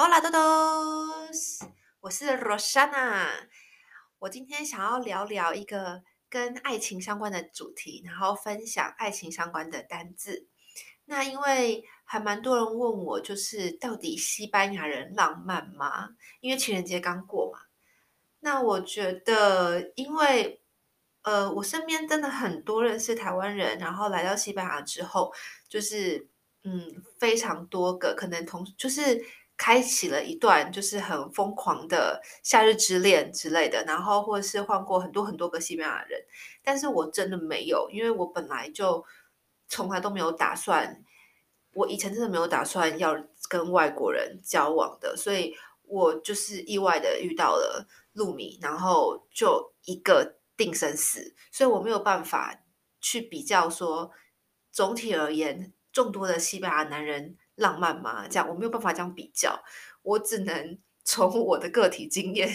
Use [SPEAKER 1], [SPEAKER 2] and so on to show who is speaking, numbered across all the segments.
[SPEAKER 1] Hola 豆豆我是 Rosanna。我今天想要聊聊一个跟爱情相关的主题，然后分享爱情相关的单字。那因为还蛮多人问我，就是到底西班牙人浪漫吗？因为情人节刚过嘛。那我觉得，因为呃，我身边真的很多认识台湾人，然后来到西班牙之后，就是嗯，非常多个可能同就是。开启了一段就是很疯狂的夏日之恋之类的，然后或者是换过很多很多个西班牙人，但是我真的没有，因为我本来就从来都没有打算，我以前真的没有打算要跟外国人交往的，所以我就是意外的遇到了露米，然后就一个定生死，所以我没有办法去比较说，总体而言，众多的西班牙男人。浪漫吗？这样我没有办法这样比较，我只能从我的个体经验，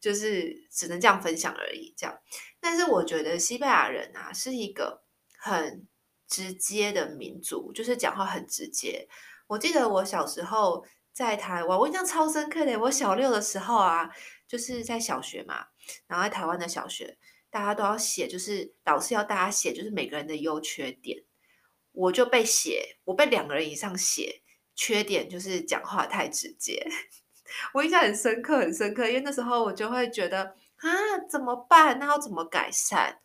[SPEAKER 1] 就是只能这样分享而已。这样，但是我觉得西班牙人啊是一个很直接的民族，就是讲话很直接。我记得我小时候在台湾，我印象超深刻的。我小六的时候啊，就是在小学嘛，然后在台湾的小学，大家都要写，就是老师要大家写，就是每个人的优缺点。我就被写，我被两个人以上写缺点，就是讲话太直接。我印象很深刻，很深刻，因为那时候我就会觉得啊，怎么办？那要怎么改善？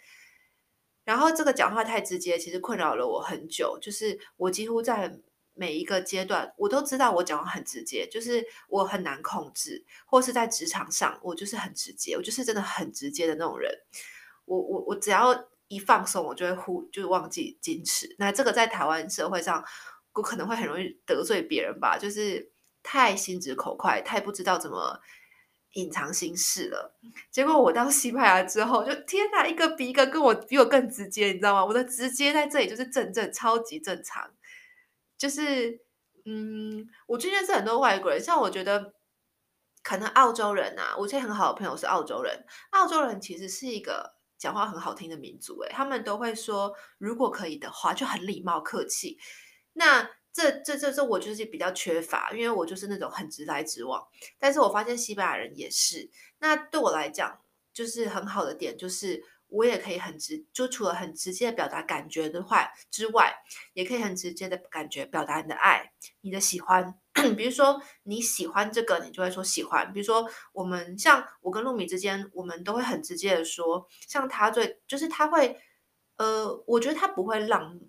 [SPEAKER 1] 然后这个讲话太直接，其实困扰了我很久。就是我几乎在每一个阶段，我都知道我讲话很直接，就是我很难控制，或是在职场上，我就是很直接，我就是真的很直接的那种人。我我我只要。一放松，我就会忽就忘记矜持。那这个在台湾社会上，我可能会很容易得罪别人吧，就是太心直口快，太不知道怎么隐藏心事了。结果我到西班牙之后，就天哪，一个比一个跟我比我更直接，你知道吗？我的直接在这里就是正正超级正常，就是嗯，我最近认识很多外国人，像我觉得可能澳洲人啊，我现在很好的朋友是澳洲人，澳洲人其实是一个。讲话很好听的民族，诶，他们都会说，如果可以的话，就很礼貌客气。那这这这这，我就是比较缺乏，因为我就是那种很直来直往。但是我发现西班牙人也是。那对我来讲，就是很好的点，就是。我也可以很直，就除了很直接的表达感觉的话之外，也可以很直接的感觉表达你的爱、你的喜欢。比如说你喜欢这个，你就会说喜欢。比如说我们像我跟露米之间，我们都会很直接的说，像他最就是他会，呃，我觉得他不会浪，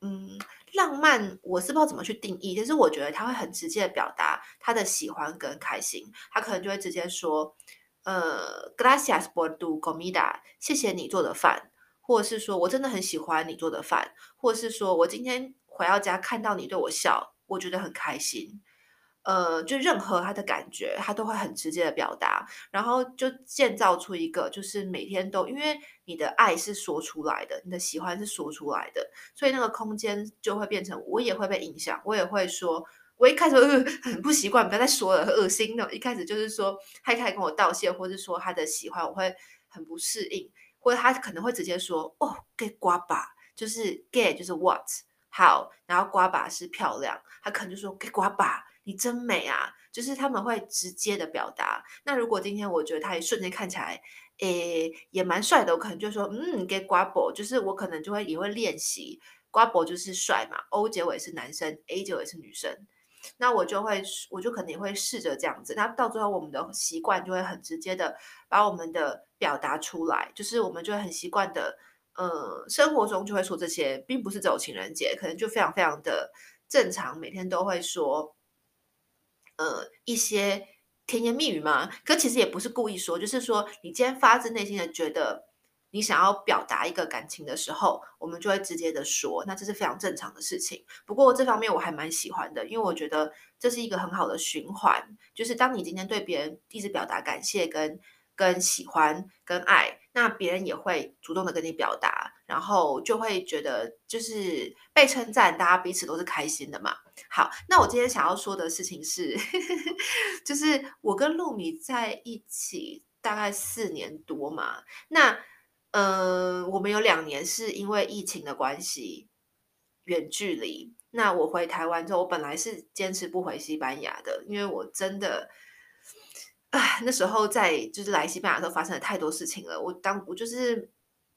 [SPEAKER 1] 嗯，浪漫，我是不知道怎么去定义，但是我觉得他会很直接的表达他的喜欢跟开心，他可能就会直接说。呃，Gracias por tu comida，谢谢你做的饭，或者是说我真的很喜欢你做的饭，或者是说我今天回到家看到你对我笑，我觉得很开心。呃，就任何他的感觉，他都会很直接的表达，然后就建造出一个，就是每天都，因为你的爱是说出来的，你的喜欢是说出来的，所以那个空间就会变成，我也会被影响，我也会说。我一开始很不习惯，不要再说了，很恶心的。一开始就是说，他一开始跟我道谢，或者说他的喜欢，我会很不适应，或者他可能会直接说：“哦，que guapa，就是 que 就是 what 好，然后瓜巴是漂亮，他可能就说给瓜把你真美啊。”就是他们会直接的表达。那如果今天我觉得他一瞬间看起来，诶，也蛮帅的，我可能就说：“嗯，que guapo，就是我可能就会也会练习 guapo 就是帅嘛，O 结尾是男生，A 结尾是女生。那我就会，我就可能也会试着这样子。那到最后，我们的习惯就会很直接的把我们的表达出来，就是我们就会很习惯的，呃，生活中就会说这些，并不是只有情人节，可能就非常非常的正常，每天都会说，呃，一些甜言蜜语嘛。可其实也不是故意说，就是说你今天发自内心的觉得。你想要表达一个感情的时候，我们就会直接的说，那这是非常正常的事情。不过这方面我还蛮喜欢的，因为我觉得这是一个很好的循环。就是当你今天对别人一直表达感谢、跟跟喜欢、跟爱，那别人也会主动的跟你表达，然后就会觉得就是被称赞，大家彼此都是开心的嘛。好，那我今天想要说的事情是，就是我跟露米在一起大概四年多嘛，那。嗯，我们有两年是因为疫情的关系远距离。那我回台湾之后，我本来是坚持不回西班牙的，因为我真的，唉，那时候在就是来西班牙的时候发生了太多事情了。我当我就是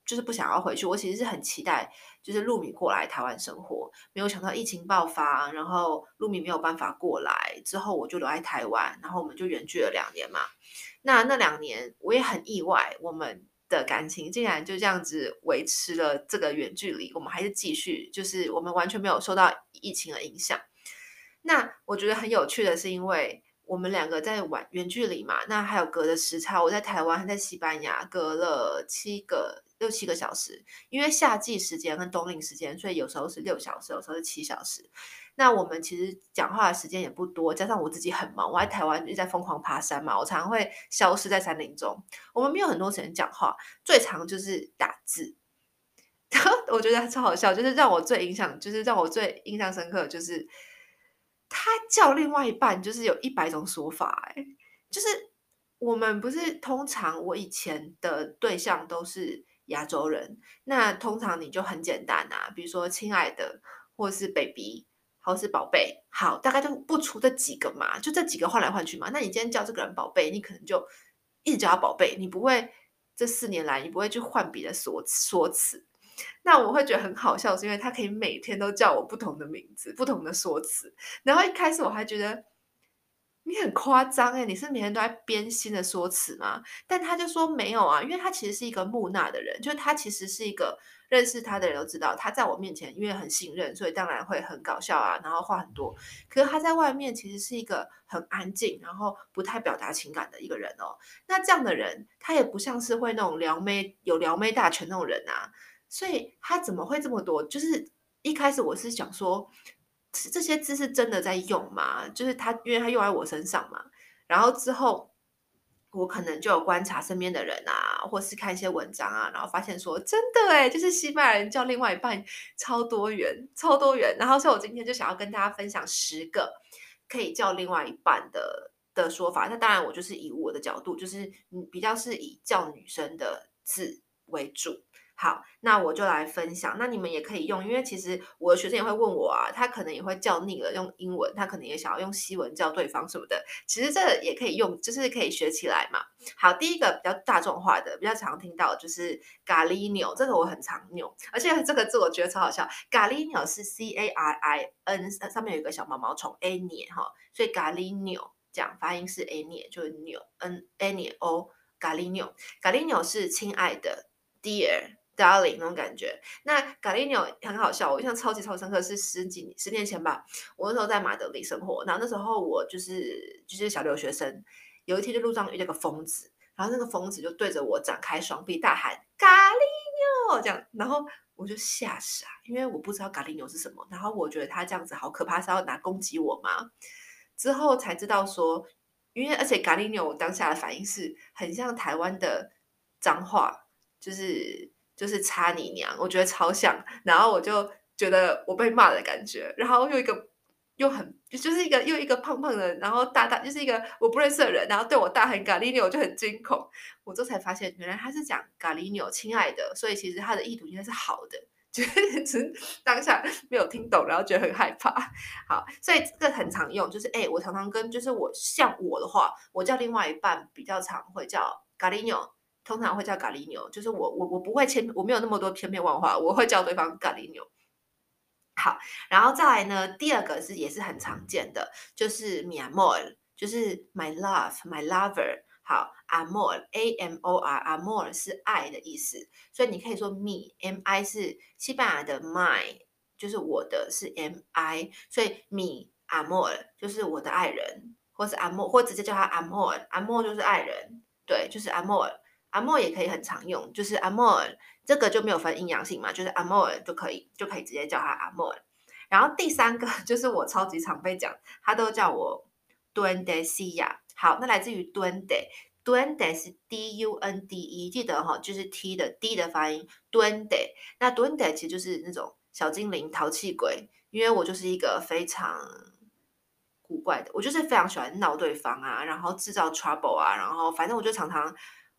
[SPEAKER 1] 就是不想要回去，我其实是很期待就是露米过来台湾生活，没有想到疫情爆发，然后露米没有办法过来，之后我就留在台湾，然后我们就远距了两年嘛。那那两年我也很意外，我们。的感情竟然就这样子维持了这个远距离，我们还是继续，就是我们完全没有受到疫情的影响。那我觉得很有趣的是，因为我们两个在玩远距离嘛，那还有隔的时差，我在台湾，还在西班牙，隔了七个六七个小时，因为夏季时间跟冬令时间，所以有时候是六小时，有时候是七小时。那我们其实讲话的时间也不多，加上我自己很忙，我在台湾一直在疯狂爬山嘛，我常常会消失在山林中。我们没有很多时间讲话，最常就是打字。我觉得超好笑，就是让我最影响，就是让我最印象深刻，就是他叫另外一半，就是有一百种说法。哎，就是我们不是通常我以前的对象都是亚洲人，那通常你就很简单啊，比如说亲爱的，或是 baby。或是宝贝，好，大概就不出这几个嘛，就这几个换来换去嘛。那你今天叫这个人宝贝，你可能就一直叫他宝贝，你不会这四年来你不会去换别的说说辞。那我会觉得很好笑，是因为他可以每天都叫我不同的名字、不同的说辞。然后一开始我还觉得你很夸张诶，你是每天都在编新的说辞吗？但他就说没有啊，因为他其实是一个木讷的人，就是他其实是一个。认识他的人都知道，他在我面前因为很信任，所以当然会很搞笑啊，然后话很多。可是他在外面其实是一个很安静，然后不太表达情感的一个人哦。那这样的人，他也不像是会那种撩妹有撩妹大全那种人啊。所以他怎么会这么多？就是一开始我是想说，这些字是真的在用吗？就是他，因为他用在我身上嘛。然后之后。我可能就有观察身边的人啊，或是看一些文章啊，然后发现说真的诶，就是西班牙人叫另外一半超多元，超多元。然后所以我今天就想要跟大家分享十个可以叫另外一半的的说法。那当然我就是以我的角度，就是嗯比较是以叫女生的字为主。好，那我就来分享。那你们也可以用，因为其实我的学生也会问我啊，他可能也会叫腻了用英文，他可能也想要用西文叫对方什么的。其实这也可以用，就是可以学起来嘛。好，第一个比较大众化的，比较常听到的就是 cariño，这个我很常用，而且这个字我觉得超好笑。cariño 是 C A R I N，上面有一个小毛毛虫 año 哈，所以 cariño 这样发音是 año，就是 n año o cariño cariño 是亲爱的 dear。Darling 那种感觉，那 cariño 很好笑，我印象超级超深刻，是十几十年前吧。我那时候在马德里生活，然后那时候我就是就是小留学生，有一天就路上遇到个疯子，然后那个疯子就对着我展开双臂大喊 cariño 这样，然后我就吓傻，因为我不知道 cariño 是什么，然后我觉得他这样子好可怕，是要拿攻击我吗？之后才知道说，因为而且 cariño 当下的反应是很像台湾的脏话，就是。就是擦你娘，我觉得超像，然后我就觉得我被骂的感觉，然后又一个又很就是一个又一个胖胖的，然后大大就是一个我不认识的人，然后对我大喊 cariño，我就很惊恐，我这才发现原来他是讲 cariño，亲爱的，所以其实他的意图应该是好的，就 是当下没有听懂，然后觉得很害怕。好，所以这个很常用，就是哎，我常常跟就是我像我的话，我叫另外一半比较常会叫 cariño。通常会叫 cariño，就是我我我不会千，我没有那么多千变万化，我会叫对方 cariño。好，然后再来呢，第二个是也是很常见的，就是 mi amor，就是 my love，my lover。好，amor，a m o r，amor 是爱的意思，所以你可以说 me，m i 是西班牙的 my，就是我的是 m i，所以 mi amor 就是我的爱人，或是 amor，或直接叫他 amor，amor 就是爱人，对，就是 amor。阿莫也可以很常用，就是阿莫尔这个就没有分阴阳性嘛，就是阿莫尔就可以就可以直接叫他阿莫尔。然后第三个 就是我超级常被讲，他都叫我 Dundesia。好，那来自于 Dunde，Dunde 是 D U N D E，记得哈，就是 T 的 D 的发音 Dunde。那 Dunde 其实就是那种小精灵、淘气鬼，因为我就是一个非常古怪的，我就是非常喜欢闹对方啊，然后制造 trouble 啊，然后反正我就常常。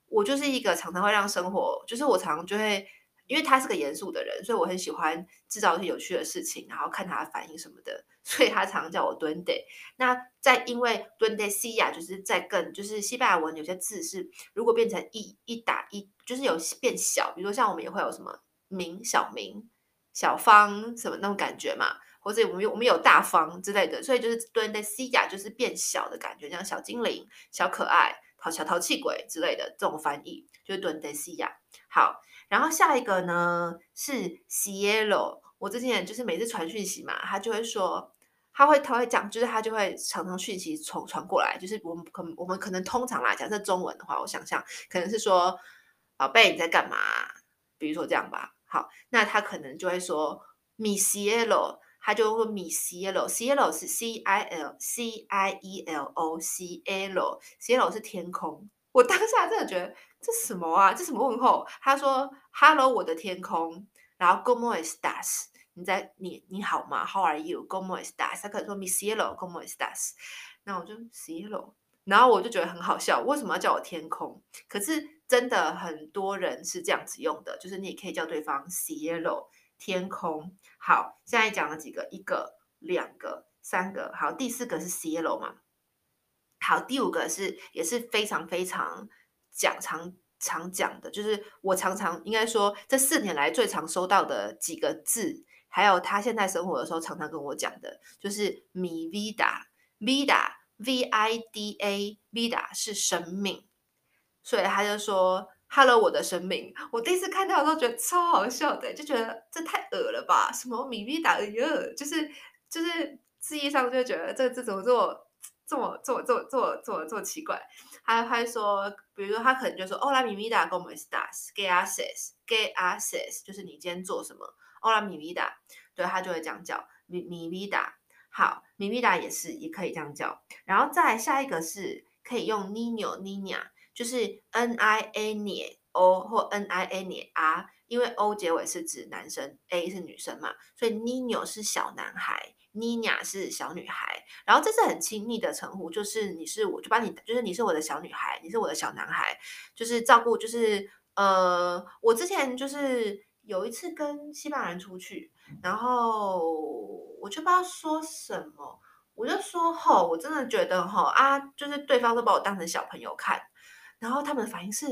[SPEAKER 1] 我就是一个常常会让生活，就是我常常就会因为他是个严肃的人，所以我很喜欢制造一些有趣的事情，然后看他的反应什么的，所以他常常叫我 Duende。那在因为 DUNDAI 西雅就是在更就是西班牙文有些字是如果变成一一打一，就是有变小，比如说像我们也会有什么明小明、小方什么那种感觉嘛，或者我们有我们有大方之类的，所以就是 Duendecilla 就是变小的感觉，像小精灵、小可爱、淘小淘气鬼之类的这种翻译，就是 Dun Dacia。好。然后下一个呢是 Cielo，我之前就是每次传讯息嘛，他就会说，他会他会讲，就是他就会常常讯息传传过来，就是我们可我们可能通常来讲，这中文的话，我想象可能是说，宝贝你在干嘛？比如说这样吧，好，那他可能就会说 Mi cielo，他就会说 Mi cielo，cielo 是 C I L C I E L O，cielo，cielo 是天空。我当下真的觉得这什么啊？这什么问候？他说：“Hello，我的天空。”然后 “Good morning stars”，你在你你好吗？“How are you？Good morning stars 他可能说 “Mi Cielo”，Good morning stars 那我就 “cielo”，然后我就觉得很好笑，为什么要叫我天空？可是真的很多人是这样子用的，就是你也可以叫对方 “cielo”，天空。好，现在讲了几个，一个、两个、三个，好，第四个是 “cielo” 嘛。好，第五个是也是非常非常讲常常讲的，就是我常常应该说这四年来最常收到的几个字，还有他现在生活的时候常常跟我讲的，就是 mi vida，vida v i d a vida 是生命，所以他就说 hello 我的生命，我第一次看到的时候觉得超好笑的，就觉得这太恶了吧，什么 mi vida，哎呀，就是就是字义上就觉得这个字怎么。这么这么这么这么这么这么奇怪，他还说，比如说他可能就说，Hola mi vida, c o m estás? ¿Qué haces? ¿Qué haces? 就是你今天做什么？Hola mi vida，对，他就会这样叫，mi mi vida。好米米达也是也可以这样叫。然后再下一个是可以用 niño niña，就是 n i a n o 或 n i a n r，因为 o 结尾是指男生，a 是女生嘛，所以 niño 是小男孩。妮娅是小女孩，然后这是很亲密的称呼，就是你是我就把你，就是你是我的小女孩，你是我的小男孩，就是照顾，就是呃，我之前就是有一次跟西班牙人出去，然后我就不知道说什么，我就说吼，我真的觉得吼啊，就是对方都把我当成小朋友看，然后他们的反应是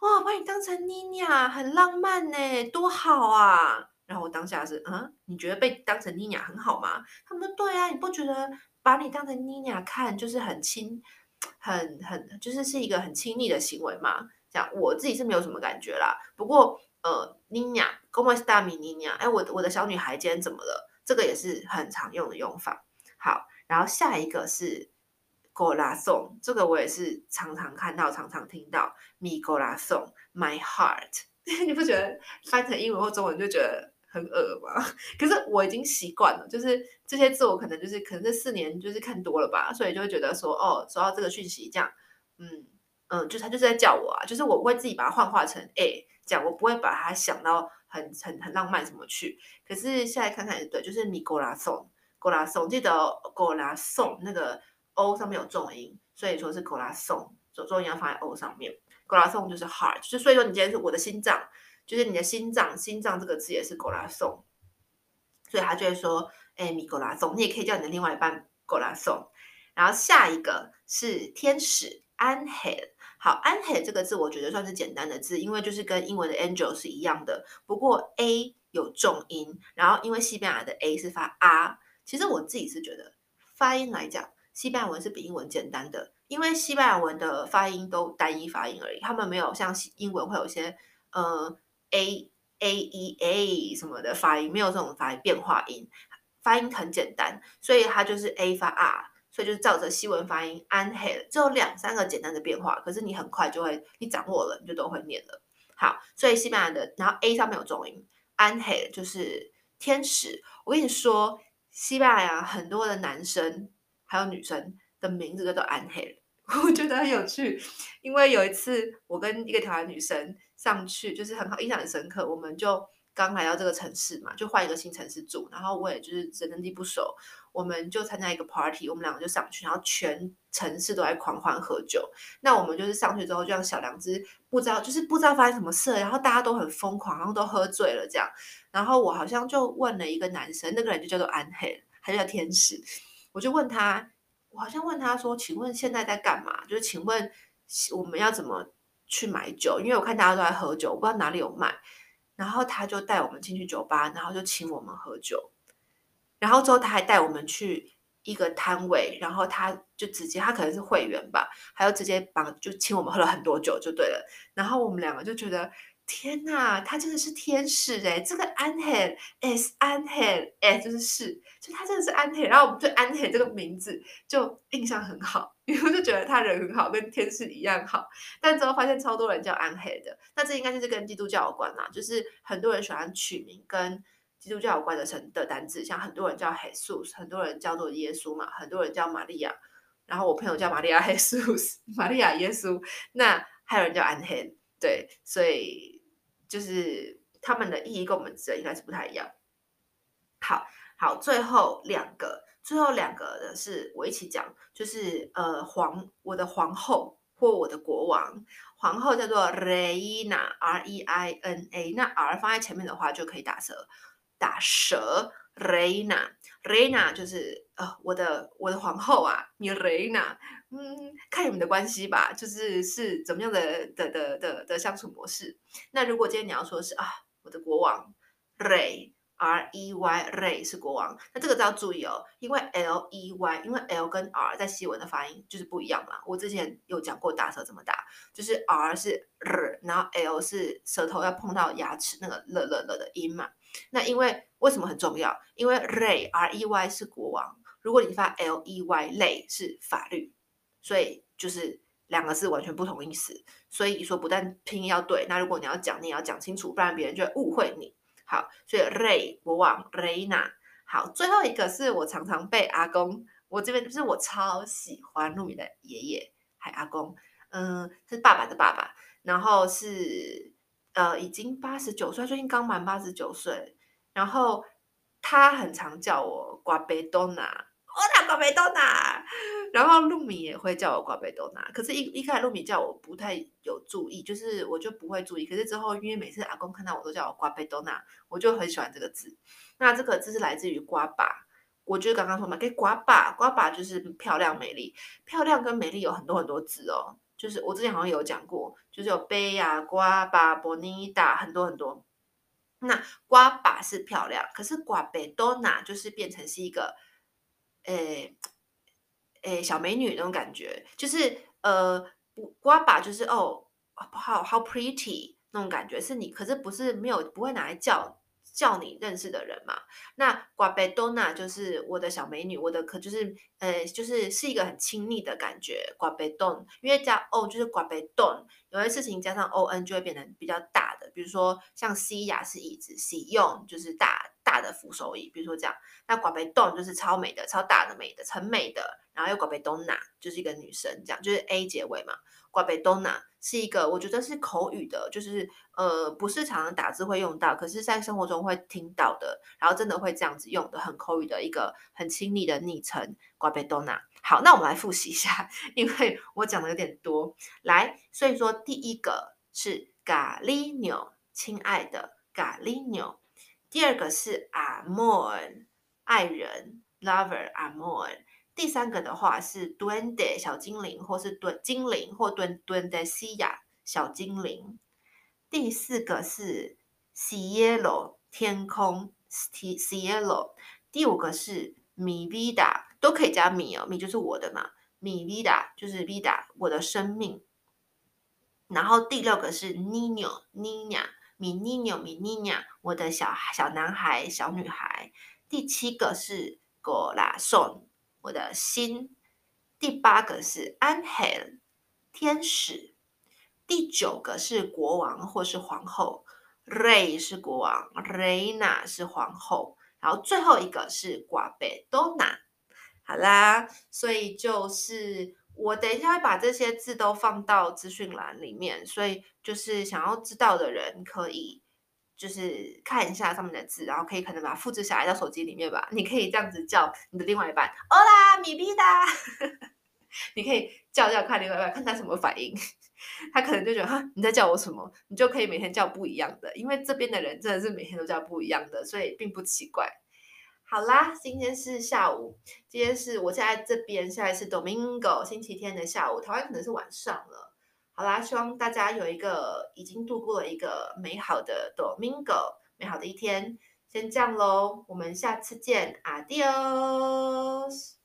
[SPEAKER 1] 哇，把你当成妮妮啊，很浪漫呢，多好啊。然后我当下是，嗯，你觉得被当成妮妮啊很好吗？他们说对啊，你不觉得把你当成妮妮啊看就是很亲，很很就是是一个很亲密的行为吗？这样我自己是没有什么感觉啦。不过呃，妮妮，como está mi n i a 哎，我我的小女孩今天怎么了？这个也是很常用的用法。好，然后下一个是 corazón，这个我也是常常看到，常常听到，mi corazón，my heart。你不觉得翻成英文或中文就觉得？很恶吗，可是我已经习惯了，就是这些字我可能就是可能这四年就是看多了吧，所以就会觉得说哦，收到这个讯息这样，嗯嗯，就他就是在叫我啊，就是我不会自己把它幻化成诶这样，我不会把它想到很很很浪漫什么去。可是现在看看也对，就是 mi corazón，corazón，记得 corazón 那个 o 上面有重音，所以说是 corazón，重音要放在 o 上面，corazón 就是 heart，就所以说你今天是我的心脏。就是你的心脏，心脏这个字也是 corazón，所以他就会说，哎，mi corazón，你也可以叫你的另外一半 corazón。然后下一个是天使 ángel，好，ángel 这个字我觉得算是简单的字，因为就是跟英文的 angel 是一样的，不过 a 有重音，然后因为西班牙的 a 是发 r，其实我自己是觉得发音来讲，西班牙文是比英文简单的，因为西班牙文的发音都单一发音而已，他们没有像英文会有些，呃。a a e a 什么的发音没有这种发音变化音，发音很简单，所以它就是 a 发 r，所以就是照着西文发音 ángel，只有两三个简单的变化，可是你很快就会，你掌握了，你就都会念了。好，所以西班牙的，然后 a 上面有重音，ángel 就是天使。我跟你说，西班牙很多的男生还有女生的名字都叫 ángel，我觉得很有趣，因为有一次我跟一个台湾女生。上去就是很好，印象很深刻。我们就刚来到这个城市嘛，就换一个新城市住，然后我也就是人生地不熟，我们就参加一个 party，我们两个就上去，然后全城市都在狂欢喝酒。那我们就是上去之后，就像小两只不知道，就是不知道发生什么事，然后大家都很疯狂，然后都喝醉了这样。然后我好像就问了一个男生，那个人就叫做安黑，他就叫天使。我就问他，我好像问他说：“请问现在在干嘛？就是请问我们要怎么去买酒？因为我看大家都在喝酒，我不知道哪里有卖。”然后他就带我们进去酒吧，然后就请我们喝酒。然后之后他还带我们去一个摊位，然后他就直接他可能是会员吧，他就直接帮就请我们喝了很多酒就对了。然后我们两个就觉得。天呐，他真的是天使哎！这个安黑 S 安黑哎，就是是，就他真的是安黑。然后我们对安黑这个名字就印象很好，因为就觉得他人很好，跟天使一样好。但之后发现超多人叫安黑的，那这应该就是跟基督教有关啦。就是很多人喜欢取名跟基督教有关的成的单字，像很多人叫 Jesus，很多人叫做耶稣嘛，很多人叫玛利亚。然后我朋友叫玛利亚 Jesus，玛利亚耶稣。那还有人叫安黑，对，所以。就是他们的意义跟我们指的应该是不太一样。好好，最后两个，最后两个的是我一起讲，就是呃皇，我的皇后或我的国王，皇后叫做 Reina，R E I N A，那 R 放在前面的话就可以打蛇，打蛇折。Reina，Reina 就是呃我的我的皇后啊，你 Reina，嗯，看你们的关系吧，就是是怎么样的的的的的相处模式。那如果今天你要说是啊，我的国王，Rey，R E Y，Rey 是国王，那这个要注意哦，因为 L E Y，因为 L 跟 R 在西文的发音就是不一样嘛。我之前有讲过打舌怎么打，就是 R 是 R，然后 L 是舌头要碰到牙齿那个了了了的音嘛。那因为为什么很重要？因为 Rey R E Y 是国王，如果你发 ley lay 是法律，所以就是两个字完全不同意思。所以说不但拼音要对，那如果你要讲，你也要讲清楚，不然别人就会误会你。好，所以 Rey 国王 Reina。好，最后一个是我常常被阿公，我这边就是我超喜欢露米的爷爷，还阿公，嗯，是爸爸的爸爸，然后是。呃，已经八十九岁，最近刚满八十九岁。然后他很常叫我瓜贝多娜，我叫瓜贝多娜。然后露米也会叫我瓜贝多娜。可是一，一开始露米叫我不太有注意，就是我就不会注意。可是之后，因为每次阿公看到我都叫我瓜贝多娜，我就很喜欢这个字。那这个字是来自于瓜爸，我就刚刚说嘛，给瓜爸，瓜爸就是漂亮美丽，漂亮跟美丽有很多很多字哦。就是我之前好像有讲过，就是有贝呀、瓜巴、波尼达，很多很多。那瓜巴是漂亮，可是瓜贝多娜就是变成是一个，诶诶小美女那种感觉，就是呃瓜巴就是哦好好 pretty 那种感觉，是你，可是不是没有不会拿来叫。叫你认识的人嘛，那瓜贝多娜就是我的小美女，我的可就是呃，就是是一个很亲密的感觉。瓜贝多，因为加 o 就是瓜贝多，有些事情加上 o n 就会变成比较大的，比如说像西雅是椅子，西用就是大大的扶手椅，比如说这样。那瓜贝多就是超美的，超大的美的，很美的。然后又瓜贝多娜就是一个女生，这样就是 a 结尾嘛。瓜贝多娜是一个，我觉得是口语的，就是呃，不是常常打字会用到，可是在生活中会听到的，然后真的会这样子用的，很口语的一个很亲昵的昵称。瓜贝多娜，好，那我们来复习一下，因为我讲的有点多。来，所以说第一个是咖喱牛，亲爱的咖喱牛。第二个是 amor，爱人，lover amor。第三个的话是 duende 小精灵，或是蹲精灵，或蹲 duendecilla 小精灵。第四个是 cielo 天空，cielo。第五个是 mi vida，都可以加 mi 哦，mi 就是我的嘛，mi vida 就是 vida 我的生命。然后第六个是 niño niña，mi niño mi niña 我的小小男孩小女孩。第七个是 Golason，我的心，第八个是 Anhel，天使，第九个是国王或是皇后，Re 是国王，Reina 是皇后，然后最后一个是瓜贝多娜。好啦，所以就是我等一下会把这些字都放到资讯栏里面，所以就是想要知道的人可以。就是看一下上面的字，然后可以可能把它复制下来到手机里面吧。你可以这样子叫你的另外一半，Hola mi vida，你可以叫叫看另外一半，看他什么反应。他可能就觉得哈，你在叫我什么？你就可以每天叫不一样的，因为这边的人真的是每天都叫不一样的，所以并不奇怪。好啦，今天是下午，今天是我现在这边，现在是 Domingo 星期天的下午，台湾可能是晚上了。好啦，希望大家有一个已经度过了一个美好的 Domingo，美好的一天。先这样喽，我们下次见，Adios。